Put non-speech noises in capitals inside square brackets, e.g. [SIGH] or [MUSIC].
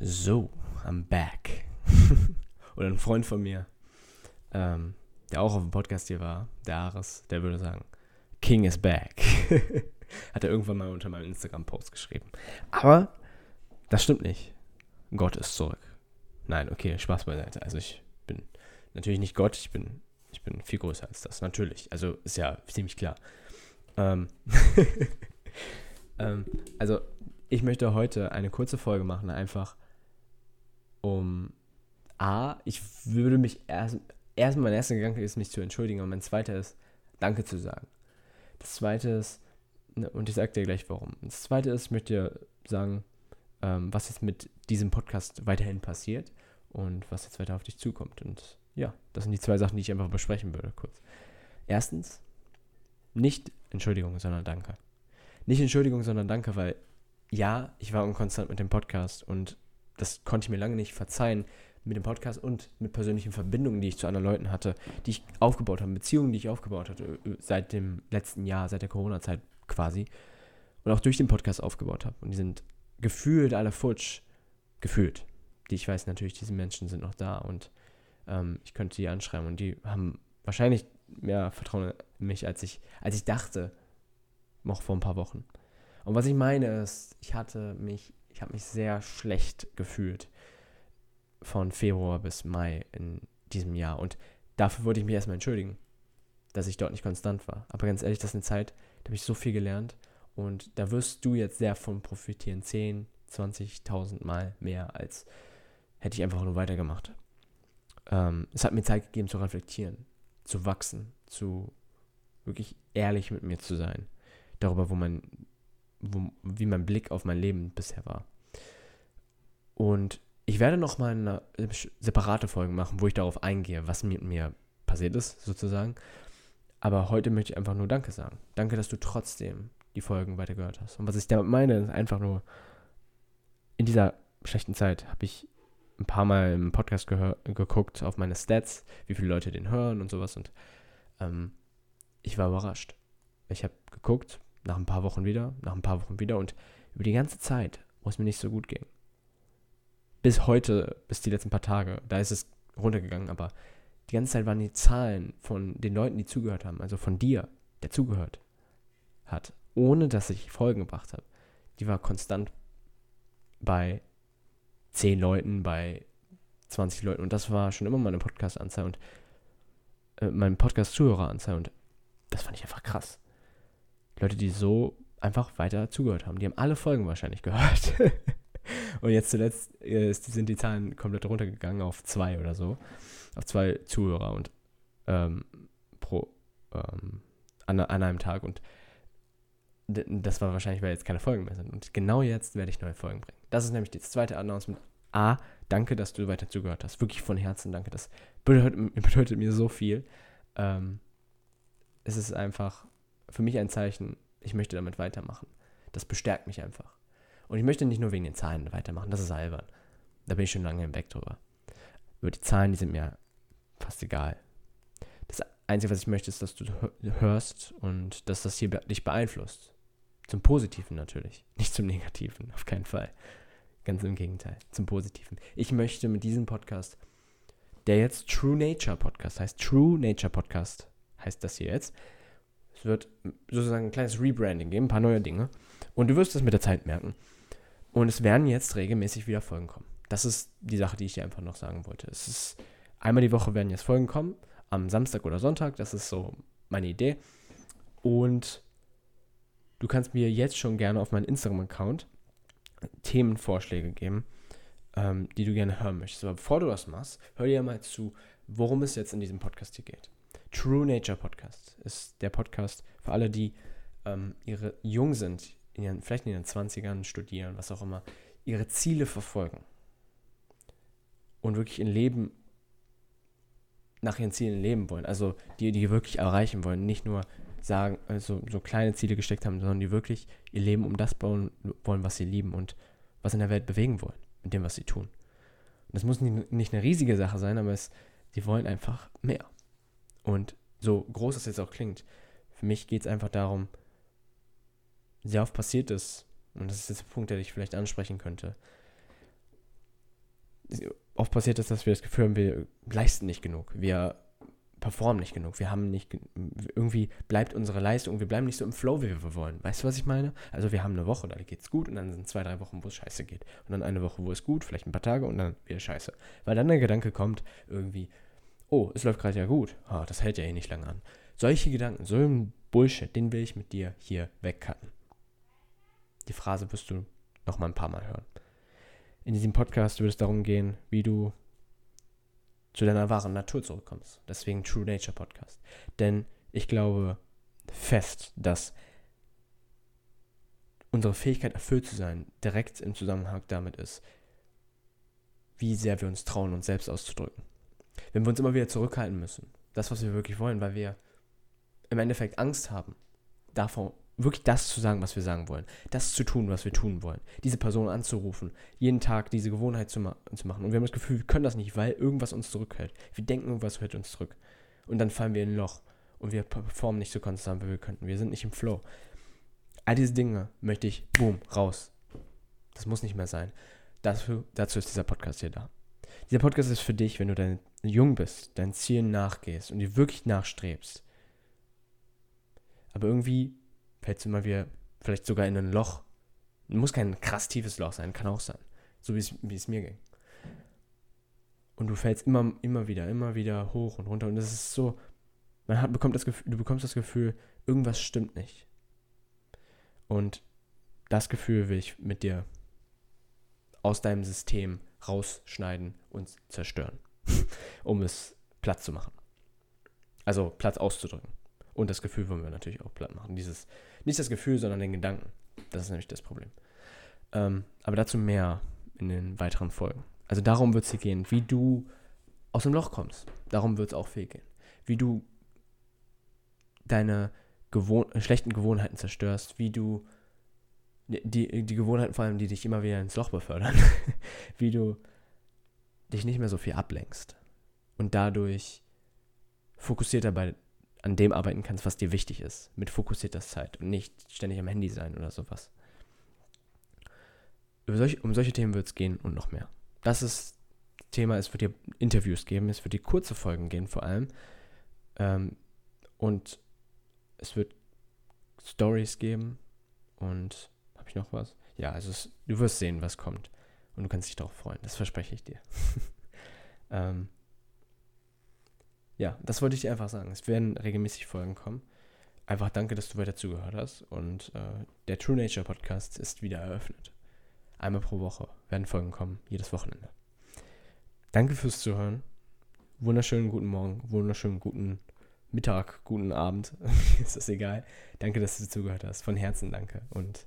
So, I'm back. [LAUGHS] Oder ein Freund von mir, ähm, der auch auf dem Podcast hier war, der Ares, der würde sagen, King is back. [LAUGHS] Hat er irgendwann mal unter meinem Instagram-Post geschrieben. Aber das stimmt nicht. Gott ist zurück. Nein, okay, Spaß beiseite. Also ich bin natürlich nicht Gott, ich bin, ich bin viel größer als das, natürlich. Also ist ja ziemlich klar. Ähm, [LAUGHS] ähm, also ich möchte heute eine kurze Folge machen, einfach um A, ich würde mich erst, erstmal mein erster Gedanke ist, mich zu entschuldigen, und mein zweiter ist, Danke zu sagen. Das zweite ist, ne, und ich sage dir gleich warum. Das zweite ist, ich möchte dir sagen, ähm, was jetzt mit diesem Podcast weiterhin passiert und was jetzt weiter auf dich zukommt. Und ja, das sind die zwei Sachen, die ich einfach besprechen würde, kurz. Erstens, nicht Entschuldigung, sondern Danke. Nicht Entschuldigung, sondern Danke, weil ja, ich war unkonstant mit dem Podcast und das konnte ich mir lange nicht verzeihen mit dem Podcast und mit persönlichen Verbindungen, die ich zu anderen Leuten hatte, die ich aufgebaut habe, Beziehungen, die ich aufgebaut hatte äh, seit dem letzten Jahr, seit der Corona-Zeit quasi und auch durch den Podcast aufgebaut habe. Und die sind gefühlt alle futsch, gefühlt. Die ich weiß natürlich, diese Menschen sind noch da und ähm, ich könnte die anschreiben und die haben wahrscheinlich mehr Vertrauen in mich, als ich, als ich dachte, noch vor ein paar Wochen. Und was ich meine ist, ich hatte mich ich habe mich sehr schlecht gefühlt von Februar bis Mai in diesem Jahr. Und dafür wollte ich mich erstmal entschuldigen, dass ich dort nicht konstant war. Aber ganz ehrlich, das ist eine Zeit, da habe ich so viel gelernt. Und da wirst du jetzt sehr von profitieren. 10, 20.000 Mal mehr, als hätte ich einfach nur weitergemacht. Ähm, es hat mir Zeit gegeben zu reflektieren, zu wachsen, zu wirklich ehrlich mit mir zu sein. Darüber, wo mein wo, wie mein Blick auf mein Leben bisher war. Und ich werde noch mal eine separate Folge machen, wo ich darauf eingehe, was mit mir passiert ist, sozusagen. Aber heute möchte ich einfach nur Danke sagen. Danke, dass du trotzdem die Folgen weitergehört hast. Und was ich damit meine, ist einfach nur, in dieser schlechten Zeit habe ich ein paar Mal im Podcast geguckt auf meine Stats, wie viele Leute den hören und sowas. Und ähm, ich war überrascht. Ich habe geguckt, nach ein paar Wochen wieder, nach ein paar Wochen wieder und über die ganze Zeit, wo es mir nicht so gut ging. Bis heute, bis die letzten paar Tage, da ist es runtergegangen, aber die ganze Zeit waren die Zahlen von den Leuten, die zugehört haben, also von dir, der zugehört hat, ohne dass ich Folgen gebracht habe, die war konstant bei 10 Leuten, bei 20 Leuten und das war schon immer meine Podcast-Anzahl und äh, mein Podcast-Zuhörer-Anzahl und das fand ich einfach krass. Leute, die so einfach weiter zugehört haben. Die haben alle Folgen wahrscheinlich gehört. [LAUGHS] und jetzt zuletzt ist, sind die Zahlen komplett runtergegangen auf zwei oder so. Auf zwei Zuhörer und ähm, pro ähm, an, an einem Tag. Und das war wahrscheinlich, weil jetzt keine Folgen mehr sind. Und genau jetzt werde ich neue Folgen bringen. Das ist nämlich das zweite Announcement. A, danke, dass du weiter zugehört hast. Wirklich von Herzen danke. Das bedeutet, bedeutet mir so viel. Ähm, es ist einfach für mich ein Zeichen, ich möchte damit weitermachen. Das bestärkt mich einfach. Und ich möchte nicht nur wegen den Zahlen weitermachen, das ist albern. Da bin ich schon lange hinweg drüber. Über die Zahlen, die sind mir fast egal. Das Einzige, was ich möchte, ist, dass du hörst und dass das hier dich beeinflusst. Zum Positiven natürlich, nicht zum Negativen, auf keinen Fall. Ganz im Gegenteil, zum Positiven. Ich möchte mit diesem Podcast, der jetzt True Nature Podcast heißt, True Nature Podcast heißt das hier jetzt, es wird sozusagen ein kleines Rebranding geben, ein paar neue Dinge. Und du wirst es mit der Zeit merken. Und es werden jetzt regelmäßig wieder Folgen kommen. Das ist die Sache, die ich dir einfach noch sagen wollte. Es ist einmal die Woche werden jetzt Folgen kommen, am Samstag oder Sonntag. Das ist so meine Idee. Und du kannst mir jetzt schon gerne auf meinen Instagram-Account Themenvorschläge geben, ähm, die du gerne hören möchtest. Aber bevor du das machst, hör dir mal zu, worum es jetzt in diesem Podcast hier geht. True Nature Podcast ist der Podcast für alle, die ähm, ihre jung sind, in ihren, vielleicht in ihren 20ern studieren, was auch immer, ihre Ziele verfolgen und wirklich ihr Leben nach ihren Zielen leben wollen. Also die, die wirklich erreichen wollen, nicht nur sagen, also so kleine Ziele gesteckt haben, sondern die wirklich ihr Leben um das bauen wollen, was sie lieben und was in der Welt bewegen wollen, mit dem, was sie tun. Und das muss nicht, nicht eine riesige Sache sein, aber es, sie wollen einfach mehr. Und so groß es jetzt auch klingt, für mich geht es einfach darum, sehr oft passiert ist, und das ist jetzt der Punkt, der ich vielleicht ansprechen könnte, oft passiert es, dass wir das Gefühl haben, wir leisten nicht genug. Wir performen nicht genug. Wir haben nicht, irgendwie bleibt unsere Leistung, wir bleiben nicht so im Flow, wie wir wollen. Weißt du, was ich meine? Also wir haben eine Woche, da geht es gut und dann sind zwei, drei Wochen, wo es scheiße geht. Und dann eine Woche, wo es gut, vielleicht ein paar Tage und dann wieder scheiße. Weil dann der Gedanke kommt, irgendwie, oh, es läuft gerade ja gut. Oh, das hält ja eh nicht lange an. Solche Gedanken, so ein Bullshit, den will ich mit dir hier wegcutten. Die Phrase wirst du noch mal ein paar Mal hören. In diesem Podcast wird es darum gehen, wie du zu deiner wahren Natur zurückkommst. Deswegen True Nature Podcast. Denn ich glaube fest, dass unsere Fähigkeit erfüllt zu sein direkt im Zusammenhang damit ist, wie sehr wir uns trauen, uns selbst auszudrücken. Wenn wir uns immer wieder zurückhalten müssen, das, was wir wirklich wollen, weil wir im Endeffekt Angst haben, davor wirklich das zu sagen, was wir sagen wollen, das zu tun, was wir tun wollen, diese Person anzurufen, jeden Tag diese Gewohnheit zu, ma zu machen. Und wir haben das Gefühl, wir können das nicht, weil irgendwas uns zurückhält. Wir denken, irgendwas hält uns zurück. Und dann fallen wir in ein Loch und wir performen nicht so konstant, wie wir könnten. Wir sind nicht im Flow. All diese Dinge möchte ich, boom, raus. Das muss nicht mehr sein. Dafür, dazu ist dieser Podcast hier da. Dieser Podcast ist für dich, wenn du dein, jung bist, deinen Zielen nachgehst und dir wirklich nachstrebst. Aber irgendwie fällst du immer wieder vielleicht sogar in ein Loch. Muss kein krass tiefes Loch sein, kann auch sein. So wie es, wie es mir ging. Und du fällst immer, immer wieder, immer wieder hoch und runter. Und das ist so, man hat, bekommt das Gefühl, du bekommst das Gefühl, irgendwas stimmt nicht. Und das Gefühl will ich mit dir aus deinem System rausschneiden und zerstören, [LAUGHS] um es platt zu machen. Also Platz auszudrücken. Und das Gefühl wollen wir natürlich auch platt machen. Dieses, nicht das Gefühl, sondern den Gedanken. Das ist nämlich das Problem. Ähm, aber dazu mehr in den weiteren Folgen. Also darum wird es hier gehen, wie du aus dem Loch kommst. Darum wird es auch viel gehen. Wie du deine Gewohn schlechten Gewohnheiten zerstörst, wie du die, die Gewohnheiten vor allem, die dich immer wieder ins Loch befördern, [LAUGHS] wie du dich nicht mehr so viel ablenkst und dadurch fokussierter bei an dem arbeiten kannst, was dir wichtig ist, mit fokussierter Zeit und nicht ständig am Handy sein oder sowas. Solch, um solche Themen wird es gehen und noch mehr. Das ist Thema, es wird dir Interviews geben, es wird dir kurze Folgen gehen vor allem. Ähm, und es wird Stories geben und habe ich noch was? Ja, also es, du wirst sehen, was kommt. Und du kannst dich darauf freuen, das verspreche ich dir. [LAUGHS] ähm, ja, das wollte ich dir einfach sagen. Es werden regelmäßig Folgen kommen. Einfach danke, dass du weiter zugehört hast. Und äh, der True Nature Podcast ist wieder eröffnet. Einmal pro Woche werden Folgen kommen, jedes Wochenende. Danke fürs Zuhören. Wunderschönen guten Morgen, wunderschönen guten Mittag, guten Abend. [LAUGHS] ist das egal. Danke, dass du zugehört hast. Von Herzen danke. Und